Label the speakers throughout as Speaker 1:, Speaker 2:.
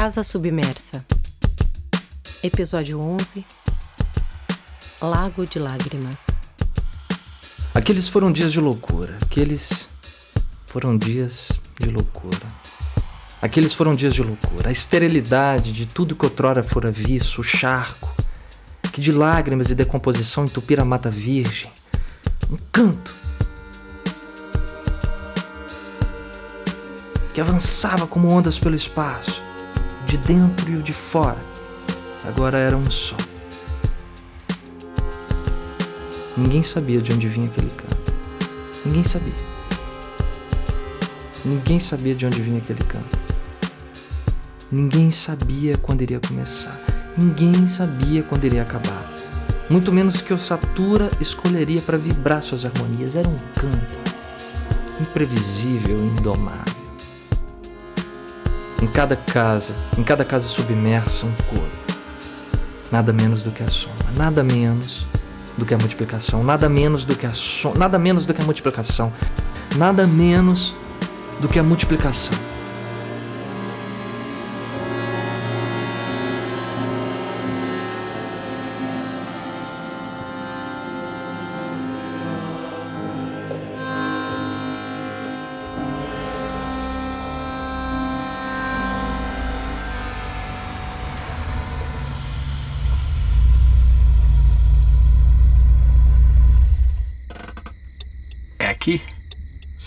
Speaker 1: Casa Submersa. Episódio 11 Lago de Lágrimas.
Speaker 2: Aqueles foram dias de loucura. Aqueles foram dias de loucura. Aqueles foram dias de loucura. A esterilidade de tudo que outrora fora visto, o charco, que de lágrimas e decomposição entupira a mata virgem. Um canto que avançava como ondas pelo espaço, de dentro e o de fora, agora era um só. Ninguém sabia de onde vinha aquele canto. Ninguém sabia. Ninguém sabia de onde vinha aquele canto. Ninguém sabia quando iria começar. Ninguém sabia quando iria acabar. Muito menos que Ossatura escolheria para vibrar suas harmonias. Era um canto imprevisível e indomável. Em cada casa, em cada casa submersa, um coro. Nada menos do que a soma, nada menos do que a multiplicação, nada menos do que a soma, nada menos do que a multiplicação, nada menos do que a multiplicação.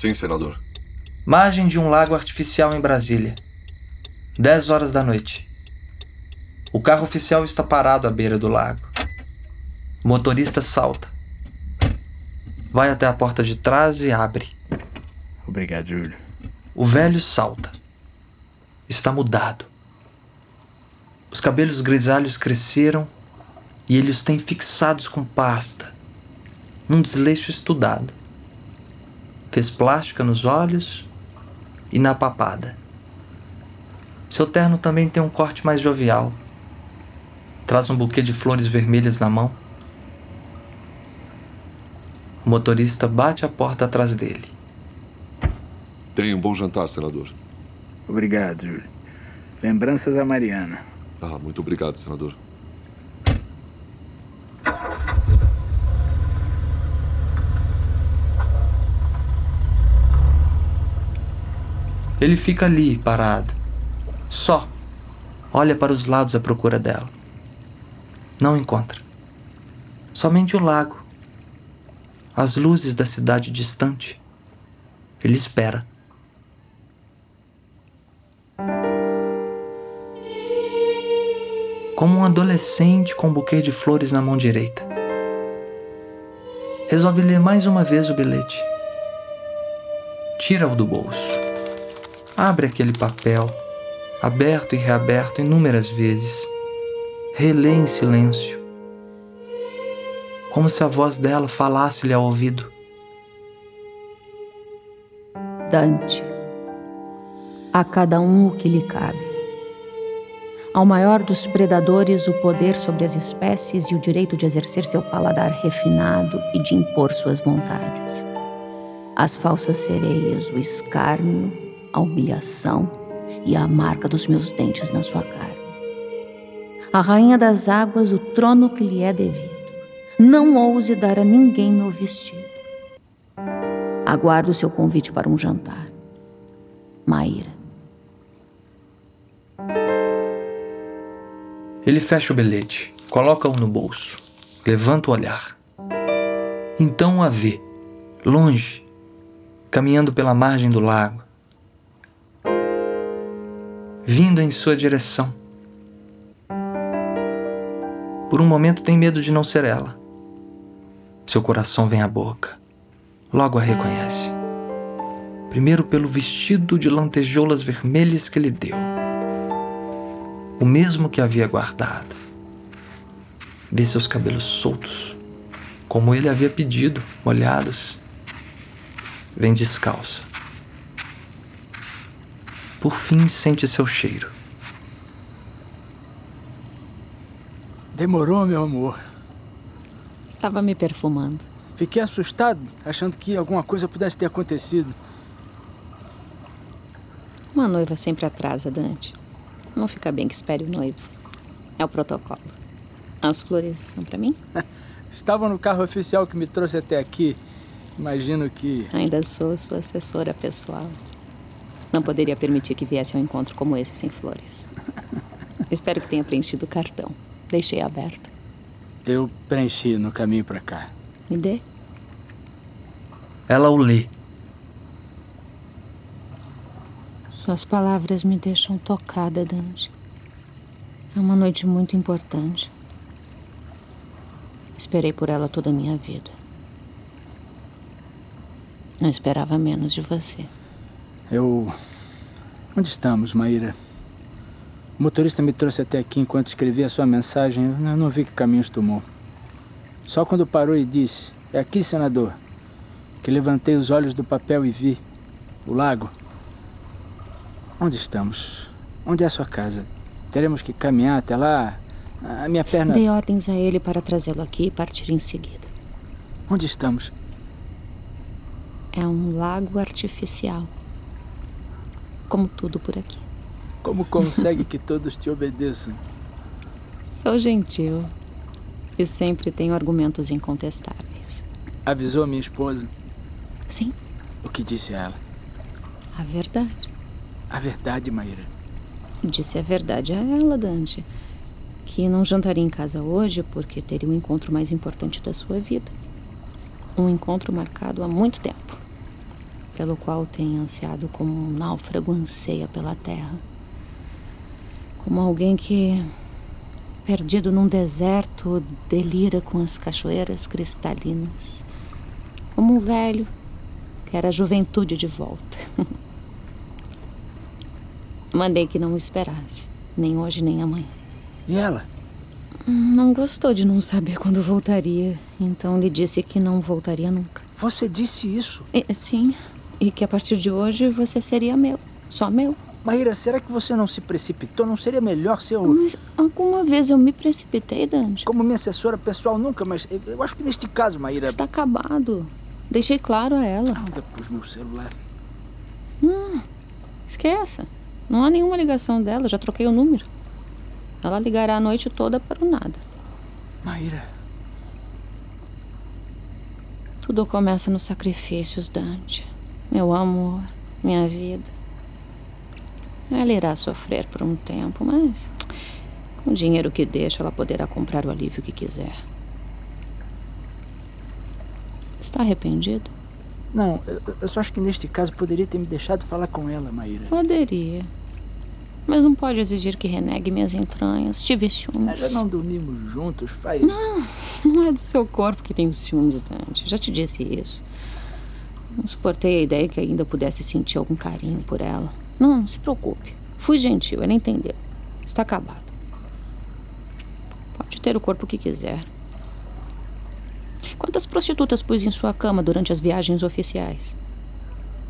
Speaker 3: Sim, senador.
Speaker 2: Margem de um lago artificial em Brasília. 10 horas da noite. O carro oficial está parado à beira do lago. O motorista salta. Vai até a porta de trás e abre.
Speaker 4: Obrigado, Júlio.
Speaker 2: O velho salta. Está mudado. Os cabelos grisalhos cresceram e ele os tem fixados com pasta, num desleixo estudado fez plástica nos olhos e na papada. Seu terno também tem um corte mais jovial. Traz um buquê de flores vermelhas na mão. O motorista bate a porta atrás dele.
Speaker 3: Tenha um bom jantar, senador.
Speaker 4: Obrigado, Júlio. Lembranças a Mariana.
Speaker 3: Ah, muito obrigado, senador.
Speaker 2: Ele fica ali, parado. Só. Olha para os lados à procura dela. Não encontra. Somente o lago. As luzes da cidade distante. Ele espera. Como um adolescente com um buquê de flores na mão direita. Resolve ler mais uma vez o bilhete. Tira-o do bolso. Abre aquele papel, aberto e reaberto inúmeras vezes. Relê em silêncio, como se a voz dela falasse-lhe ao ouvido.
Speaker 5: Dante, a cada um o que lhe cabe. Ao maior dos predadores, o poder sobre as espécies e o direito de exercer seu paladar refinado e de impor suas vontades. Às falsas sereias, o escárnio a humilhação e a marca dos meus dentes na sua carne. A rainha das águas, o trono que lhe é devido. Não ouse dar a ninguém meu vestido. Aguardo seu convite para um jantar. Maíra.
Speaker 2: Ele fecha o bilhete, coloca-o no bolso, levanta o olhar. Então a vê, longe, caminhando pela margem do lago, vindo em sua direção. Por um momento tem medo de não ser ela. Seu coração vem à boca. Logo a reconhece. Primeiro pelo vestido de lantejoulas vermelhas que lhe deu. O mesmo que havia guardado. Vê seus cabelos soltos, como ele havia pedido, molhados. Vem descalça por fim sente seu cheiro.
Speaker 4: Demorou, meu amor.
Speaker 5: Estava me perfumando.
Speaker 4: Fiquei assustado, achando que alguma coisa pudesse ter acontecido.
Speaker 5: Uma noiva sempre atrasa, Dante. Não fica bem que espere o noivo. É o protocolo. As flores são para mim?
Speaker 4: Estavam no carro oficial que me trouxe até aqui. Imagino que.
Speaker 5: Ainda sou sua assessora pessoal. Não poderia permitir que viesse a um encontro como esse sem flores. Espero que tenha preenchido o cartão. Deixei aberto.
Speaker 4: Eu preenchi no caminho para cá.
Speaker 5: Me dê.
Speaker 2: Ela o lê.
Speaker 5: Suas palavras me deixam tocada, Dante. É uma noite muito importante. Esperei por ela toda a minha vida. Não esperava menos de você.
Speaker 4: Eu. Onde estamos, Maíra? O motorista me trouxe até aqui enquanto escrevia a sua mensagem. Eu não vi que caminhos tomou. Só quando parou e disse: É aqui, senador, que levantei os olhos do papel e vi o lago. Onde estamos? Onde é a sua casa? Teremos que caminhar até lá? A minha perna.
Speaker 5: Dei ordens a ele para trazê-lo aqui e partir em seguida.
Speaker 4: Onde estamos?
Speaker 5: É um lago artificial. Como tudo por aqui.
Speaker 4: Como consegue que todos te obedeçam?
Speaker 5: Sou gentil. E sempre tenho argumentos incontestáveis.
Speaker 4: Avisou minha esposa?
Speaker 5: Sim.
Speaker 4: O que disse ela?
Speaker 5: A verdade.
Speaker 4: A verdade, Maíra.
Speaker 5: Disse a verdade a ela, Dante. Que não jantaria em casa hoje porque teria o encontro mais importante da sua vida. Um encontro marcado há muito tempo. Pelo qual tem ansiado como um náufrago anseia pela terra como alguém que, perdido num deserto, delira com as cachoeiras cristalinas, como um velho que era a juventude de volta. Mandei que não me esperasse, nem hoje nem amanhã.
Speaker 4: E ela?
Speaker 5: Não gostou de não saber quando voltaria, então lhe disse que não voltaria nunca.
Speaker 4: Você disse isso?
Speaker 5: E, sim, e que a partir de hoje você seria meu, só meu.
Speaker 4: Maíra, será que você não se precipitou? Não seria melhor se eu.
Speaker 5: Mas alguma vez eu me precipitei, Dante?
Speaker 4: Como minha assessora pessoal, nunca, mas eu acho que neste caso, Maíra.
Speaker 5: Está acabado. Deixei claro a ela.
Speaker 4: Ainda pus meu celular.
Speaker 5: Hum, esqueça. Não há nenhuma ligação dela, já troquei o número. Ela ligará a noite toda para o nada.
Speaker 4: Maíra.
Speaker 5: Tudo começa nos sacrifícios, Dante. Meu amor, minha vida. Ela irá sofrer por um tempo, mas com o dinheiro que deixa, ela poderá comprar o alívio que quiser. Está arrependido?
Speaker 4: Não, eu só acho que neste caso poderia ter me deixado falar com ela, Maíra.
Speaker 5: Poderia. Mas não pode exigir que renegue minhas entranhas. Tive ciúmes.
Speaker 4: Já não dormimos juntos, faz.
Speaker 5: Não, não é do seu corpo que tem ciúmes, Dante. Já te disse isso. Não suportei a ideia que ainda pudesse sentir algum carinho por ela. Não, não se preocupe. Fui gentil, ela entendeu. Está acabado. Pode ter o corpo que quiser. Quantas prostitutas pus em sua cama durante as viagens oficiais?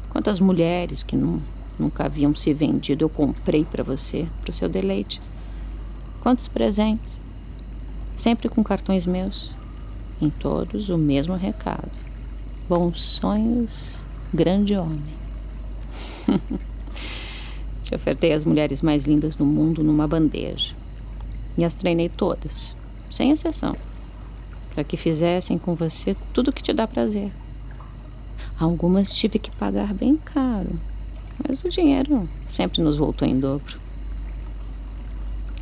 Speaker 5: Quantas mulheres que nunca haviam se vendido eu comprei para você, para o seu deleite? Quantos presentes? Sempre com cartões meus. Em todos o mesmo recado. Bons sonhos, grande homem. Te ofertei as mulheres mais lindas do mundo numa bandeja. E as treinei todas, sem exceção, para que fizessem com você tudo que te dá prazer. Algumas tive que pagar bem caro, mas o dinheiro sempre nos voltou em dobro.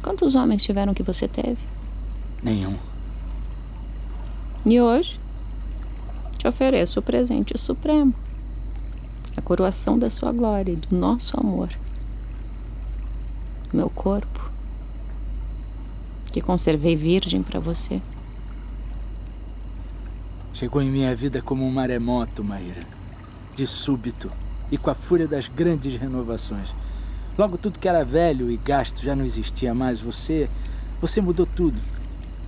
Speaker 5: Quantos homens tiveram que você teve?
Speaker 4: Nenhum.
Speaker 5: E hoje? Te ofereço o presente supremo a coroação da sua glória e do nosso amor meu corpo, que conservei virgem para você.
Speaker 4: Chegou em minha vida como um maremoto, Maíra. De súbito e com a fúria das grandes renovações. Logo tudo que era velho e gasto já não existia mais. Você, você mudou tudo.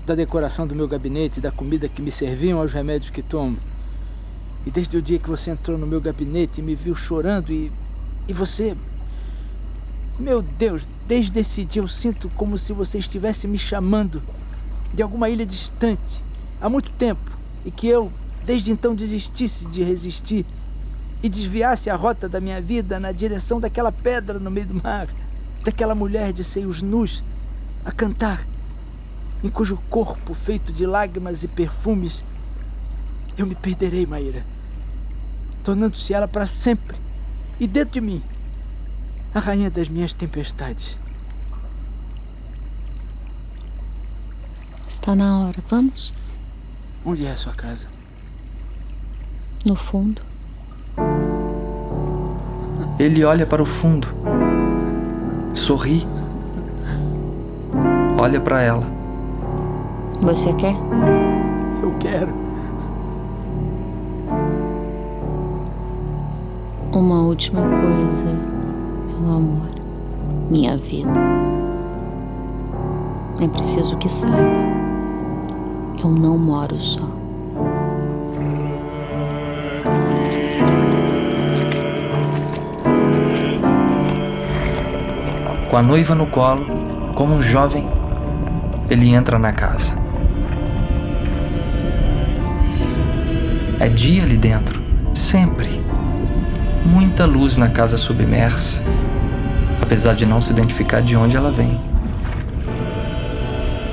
Speaker 4: Da decoração do meu gabinete, da comida que me serviam aos remédios que tomo. E desde o dia que você entrou no meu gabinete e me viu chorando e e você meu Deus, desde esse dia eu sinto como se você estivesse me chamando de alguma ilha distante, há muito tempo, e que eu, desde então, desistisse de resistir e desviasse a rota da minha vida na direção daquela pedra no meio do mar. daquela mulher de seios nus a cantar, em cujo corpo feito de lágrimas e perfumes eu me perderei, Maíra, tornando-se ela para sempre e dentro de mim a rainha das minhas tempestades.
Speaker 5: Está na hora, vamos?
Speaker 4: Onde é a sua casa?
Speaker 5: No fundo.
Speaker 2: Ele olha para o fundo, sorri, olha para ela.
Speaker 5: Você quer?
Speaker 4: Eu quero.
Speaker 5: Uma última coisa, meu amor, minha vida. É preciso que saiba. Eu não moro só.
Speaker 2: Com a noiva no colo, como um jovem, ele entra na casa. É dia ali dentro, sempre. Muita luz na casa submersa, apesar de não se identificar de onde ela vem.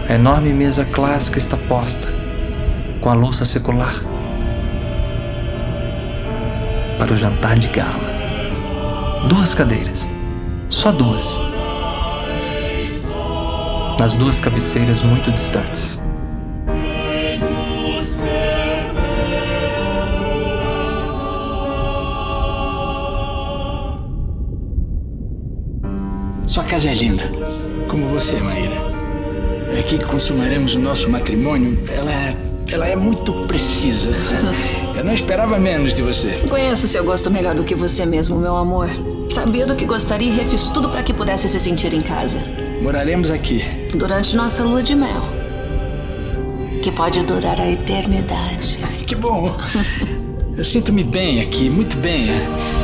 Speaker 2: A enorme mesa clássica está posta, com a louça secular, para o jantar de gala. Duas cadeiras, só duas. Nas duas cabeceiras muito distantes.
Speaker 4: Sua casa é linda, como você, Maíra. É aqui que consumaremos o nosso matrimônio. Ela é, ela é muito precisa. Eu não esperava menos de você.
Speaker 5: Conheço seu gosto melhor do que você mesmo, meu amor. Sabia do que gostaria e refiz tudo para que pudesse se sentir em casa.
Speaker 4: Moraremos aqui.
Speaker 5: Durante nossa lua de mel. Que pode durar a eternidade.
Speaker 4: Que bom. Eu sinto-me bem aqui, muito bem.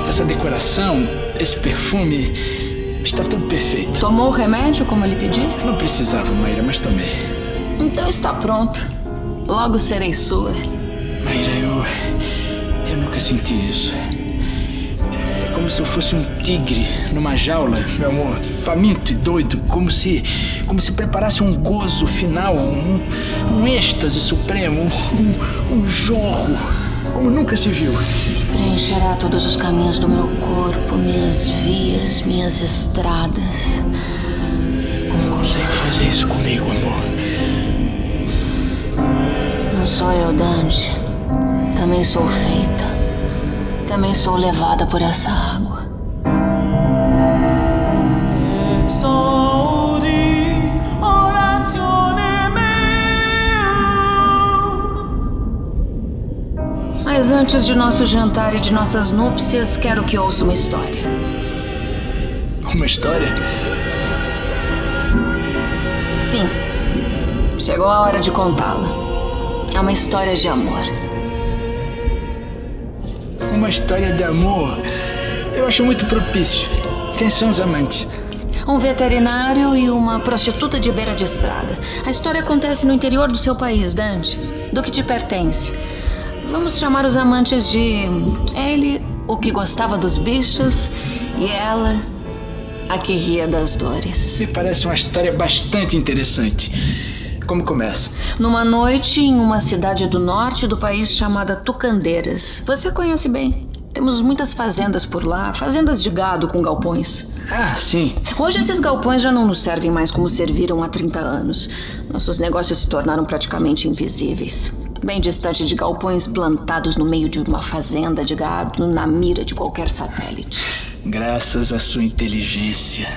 Speaker 4: Essa decoração, esse perfume, está tudo perfeito.
Speaker 5: Tomou o remédio como eu lhe pedi?
Speaker 4: Não precisava, Maíra, mas tomei.
Speaker 5: Então está pronto. Logo serei sua.
Speaker 4: Maíra, eu. Eu nunca senti isso. É como se eu fosse um tigre numa jaula, meu amor, faminto e doido, como se. como se preparasse um gozo final, um, um êxtase supremo, um, um jorro, como nunca se viu.
Speaker 5: Preencherá todos os caminhos do meu corpo, minhas vias, minhas estradas.
Speaker 4: Como consegue fazer isso comigo, amor?
Speaker 5: Não sou eu, Dante. Também sou feita. Também sou levada por essa água.
Speaker 6: Exaudi
Speaker 5: Mas antes de nosso jantar e de nossas núpcias, quero que ouça uma história.
Speaker 4: Uma história?
Speaker 5: Sim. Chegou a hora de contá-la. É uma história de amor.
Speaker 4: Uma história de amor. Eu acho muito propício. Quem são os amantes?
Speaker 5: Um veterinário e uma prostituta de beira de estrada. A história acontece no interior do seu país, Dante. Do que te pertence. Vamos chamar os amantes de. Ele, o que gostava dos bichos, e ela, a que ria das dores.
Speaker 4: Me parece uma história bastante interessante. Como começa?
Speaker 5: Numa noite em uma cidade do norte do país chamada Tucandeiras. Você conhece bem. Temos muitas fazendas por lá, fazendas de gado com galpões.
Speaker 4: Ah, sim.
Speaker 5: Hoje esses galpões já não nos servem mais como serviram há 30 anos. Nossos negócios se tornaram praticamente invisíveis. Bem distante de galpões plantados no meio de uma fazenda de gado, na mira de qualquer satélite.
Speaker 4: Graças à sua inteligência.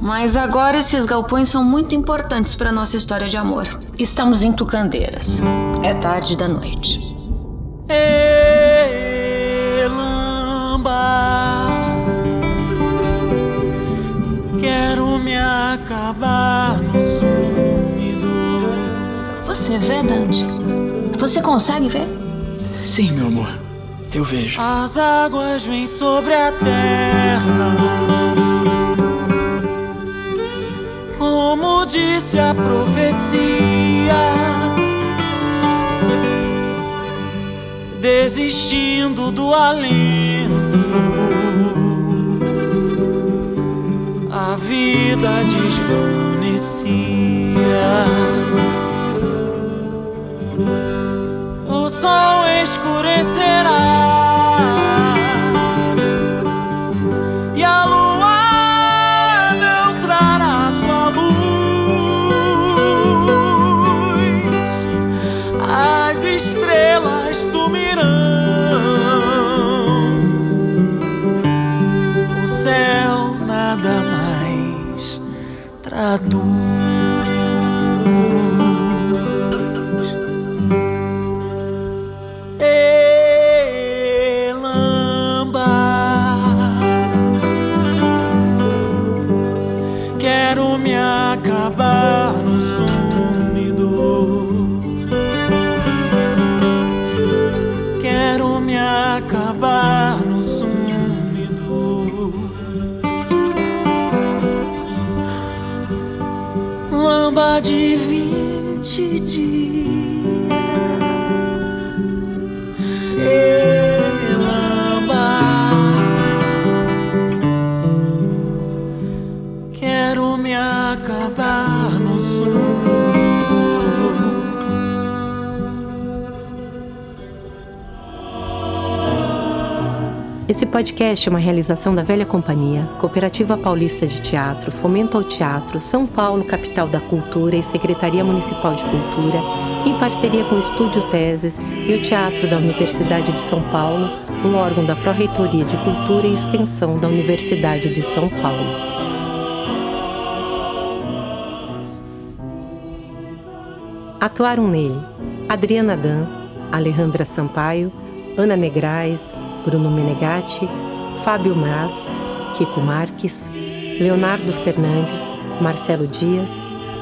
Speaker 5: Mas agora esses galpões são muito importantes para nossa história de amor. Estamos em Tucandeiras. É tarde da noite.
Speaker 6: Elamba. Quero me acabar no sumidouro.
Speaker 5: Você vê, Dante? Você consegue ver?
Speaker 4: Sim, meu amor. Eu vejo.
Speaker 6: As águas vêm sobre a terra. Como disse a profecia, desistindo do alento, a vida desvanecia. O sol escurecerá. E a lua não trará sua luz. As estrelas sumirão. O céu nada mais traduz. Me acabar
Speaker 1: Esse podcast é uma realização da Velha Companhia, Cooperativa Paulista de Teatro, Fomento ao Teatro, São Paulo, Capital da Cultura e Secretaria Municipal de Cultura, em parceria com o Estúdio Teses e o Teatro da Universidade de São Paulo, um órgão da Pró-Reitoria de Cultura e Extensão da Universidade de São Paulo. Atuaram nele Adriana Dan, Alejandra Sampaio, Ana Negrais, Bruno Menegatti, Fábio Mas, Kiko Marques, Leonardo Fernandes, Marcelo Dias,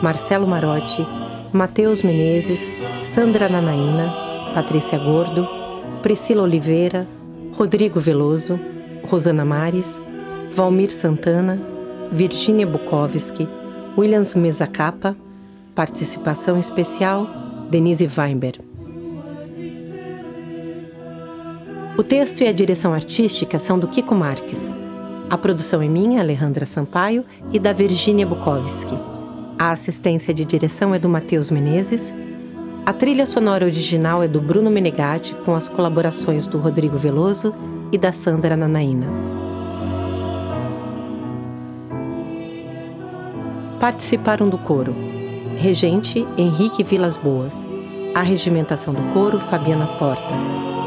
Speaker 1: Marcelo Marotti, Matheus Menezes, Sandra Nanaína, Patrícia Gordo, Priscila Oliveira, Rodrigo Veloso, Rosana Mares, Valmir Santana, Virginia Bukowski, Williams Mesa Capa, participação especial Denise Weinberg. O texto e a direção artística são do Kiko Marques. A produção é minha, Alejandra Sampaio, e da Virginia Bukowski. A assistência de direção é do Matheus Menezes. A trilha sonora original é do Bruno Menegatti, com as colaborações do Rodrigo Veloso e da Sandra Nanaína. Participaram do coro Regente Henrique Vilas Boas. A regimentação do coro Fabiana Portas.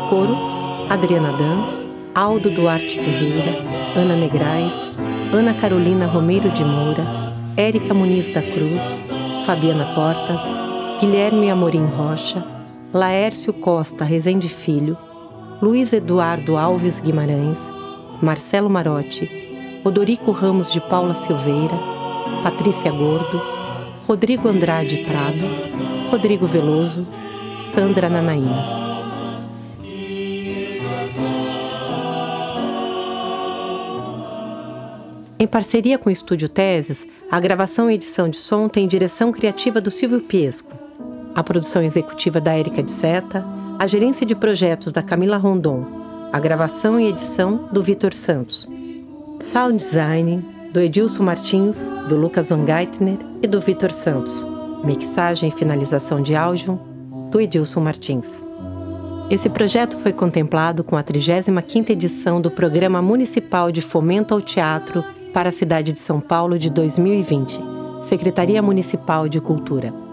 Speaker 1: Coro Adriana Dan, Aldo Duarte Ferreira, Ana Negrais, Ana Carolina Romeiro de Moura, Érica Muniz da Cruz, Fabiana Portas, Guilherme Amorim Rocha, Laércio Costa Rezende Filho, Luiz Eduardo Alves Guimarães, Marcelo Marotti, Odorico Ramos de Paula Silveira, Patrícia Gordo, Rodrigo Andrade Prado, Rodrigo Veloso, Sandra Nanaína. Em parceria com o Estúdio Teses, a gravação e edição de som tem direção criativa do Silvio Piesco, a produção executiva da Érica de Seta, a gerência de projetos da Camila Rondon, a gravação e edição do Vitor Santos, sound design do Edilson Martins, do Lucas Van Geitner e do Vitor Santos, mixagem e finalização de áudio do Edilson Martins. Esse projeto foi contemplado com a 35ª edição do Programa Municipal de Fomento ao Teatro para a cidade de São Paulo de 2020, Secretaria Municipal de Cultura.